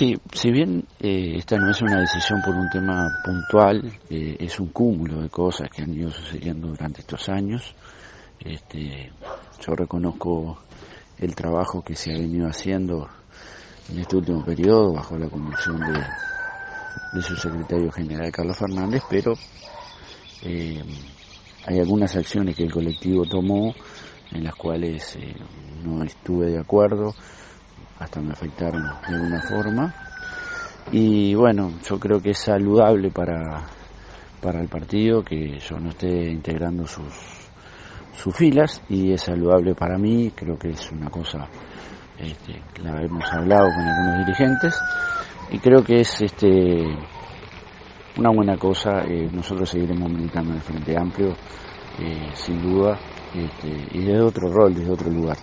Sí, si bien eh, esta no es una decisión por un tema puntual, eh, es un cúmulo de cosas que han ido sucediendo durante estos años. Este, yo reconozco el trabajo que se ha venido haciendo en este último periodo bajo la conducción de, su secretario general Carlos Fernández, pero eh, hay algunas acciones que el colectivo tomó en las cuales no estuve de acuerdo, hasta me afectaron de alguna forma. Y bueno, yo creo que es saludable para, para el partido que yo no esté integrando sus, sus filas y es saludable para mí, creo que es una cosa este, la hemos hablado con algunos dirigentes y creo que es este una buena cosa. Eh, nosotros seguiremos militando en el Frente Amplio, eh, sin duda, este, y desde otro rol, desde otro lugar.